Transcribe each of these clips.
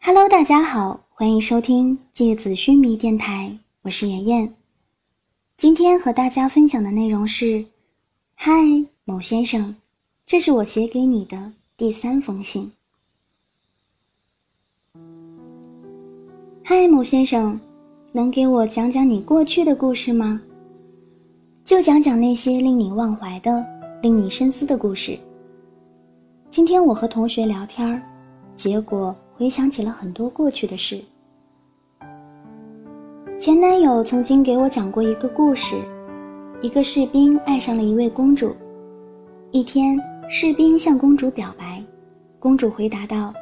Hello，大家好，欢迎收听芥子须弥电台，我是妍妍。今天和大家分享的内容是：嗨，某先生，这是我写给你的第三封信。嗨，某先生，能给我讲讲你过去的故事吗？就讲讲那些令你忘怀的、令你深思的故事。今天我和同学聊天儿，结果回想起了很多过去的事。前男友曾经给我讲过一个故事：一个士兵爱上了一位公主。一天，士兵向公主表白，公主回答道：“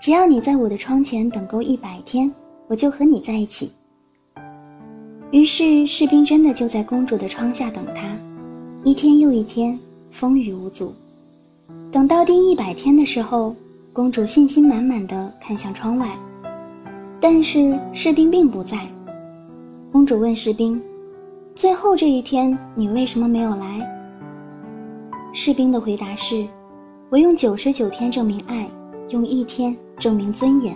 只要你在我的窗前等够一百天，我就和你在一起。”于是，士兵真的就在公主的窗下等她，一天又一天，风雨无阻。等到第一百天的时候，公主信心满满的看向窗外，但是士兵并不在。公主问士兵：“最后这一天，你为什么没有来？”士兵的回答是：“我用九十九天证明爱，用一天证明尊严。”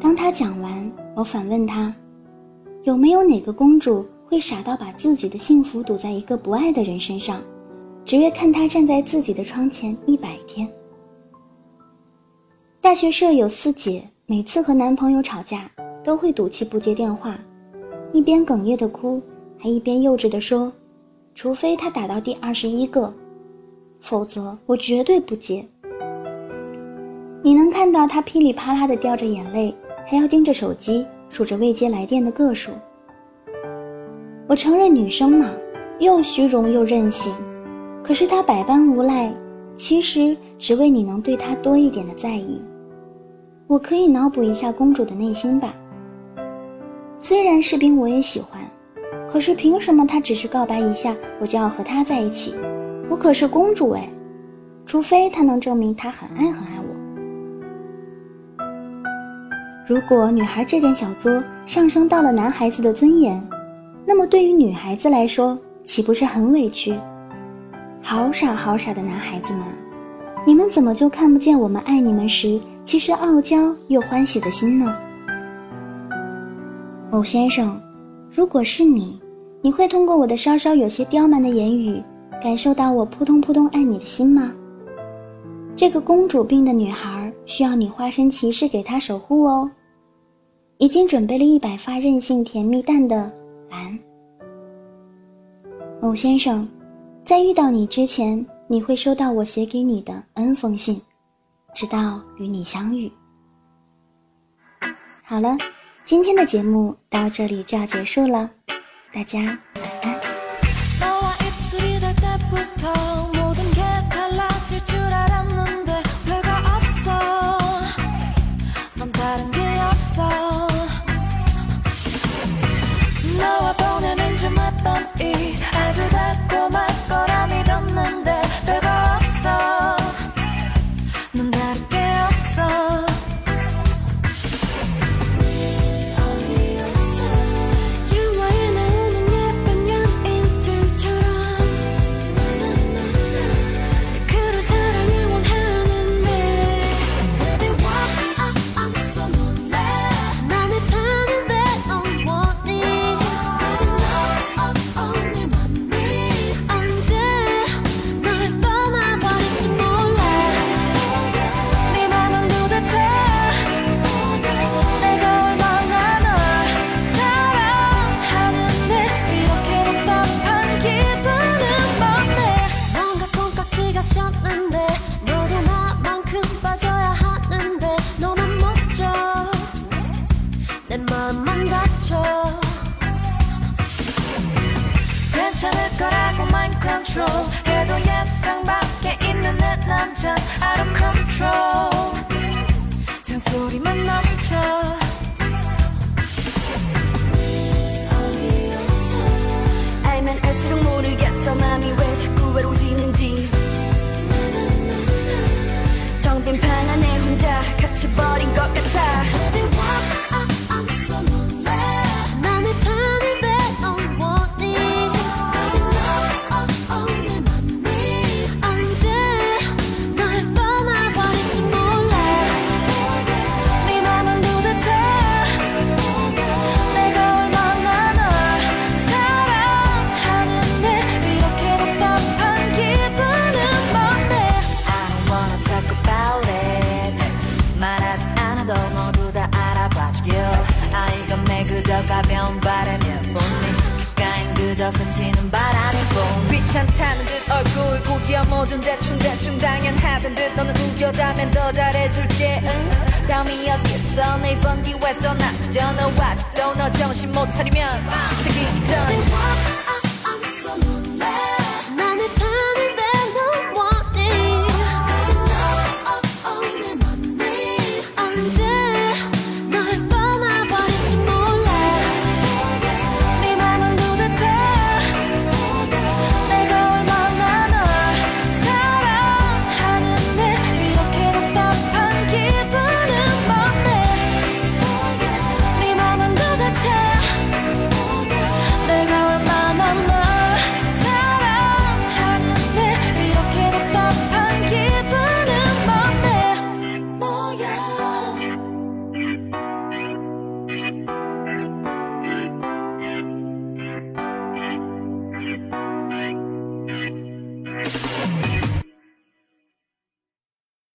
当他讲完，我反问他。有没有哪个公主会傻到把自己的幸福赌在一个不爱的人身上，只为看他站在自己的窗前一百天？大学舍友四姐每次和男朋友吵架，都会赌气不接电话，一边哽咽的哭，还一边幼稚的说：“除非他打到第二十一个，否则我绝对不接。”你能看到她噼里啪啦的掉着眼泪，还要盯着手机。数着未接来电的个数，我承认女生嘛，又虚荣又任性，可是她百般无赖，其实只为你能对她多一点的在意。我可以脑补一下公主的内心吧。虽然士兵我也喜欢，可是凭什么他只是告白一下，我就要和他在一起？我可是公主哎，除非他能证明他很爱很爱我。如果女孩这点小作上升到了男孩子的尊严，那么对于女孩子来说，岂不是很委屈？好傻好傻的男孩子们，你们怎么就看不见我们爱你们时，其实傲娇又欢喜的心呢？某先生，如果是你，你会通过我的稍稍有些刁蛮的言语，感受到我扑通扑通爱你的心吗？这个公主病的女孩需要你化身骑士给她守护哦。已经准备了一百发任性甜蜜弹的蓝。某先生，在遇到你之前，你会收到我写给你的 N 封信，直到与你相遇。好了，今天的节目到这里就要结束了，大家 control 해도 예상 밖에 있는 내 남자 out of control 잔소리만 넘쳐 나도 모두 다 알아봐줄게요. 아이가 내 그저 가벼운 바람에 보니 가인 그저 스치는 바람이 보니 귀찮다는 듯 얼굴 고기야 뭐든 대충 대충 당연하던 듯 너는 우겨다면 더 잘해줄게 응? 다음이 어딨어 내 이번 기회 떠나. 그저 너 아직도 너 정신 못 차리면. 자기 직전.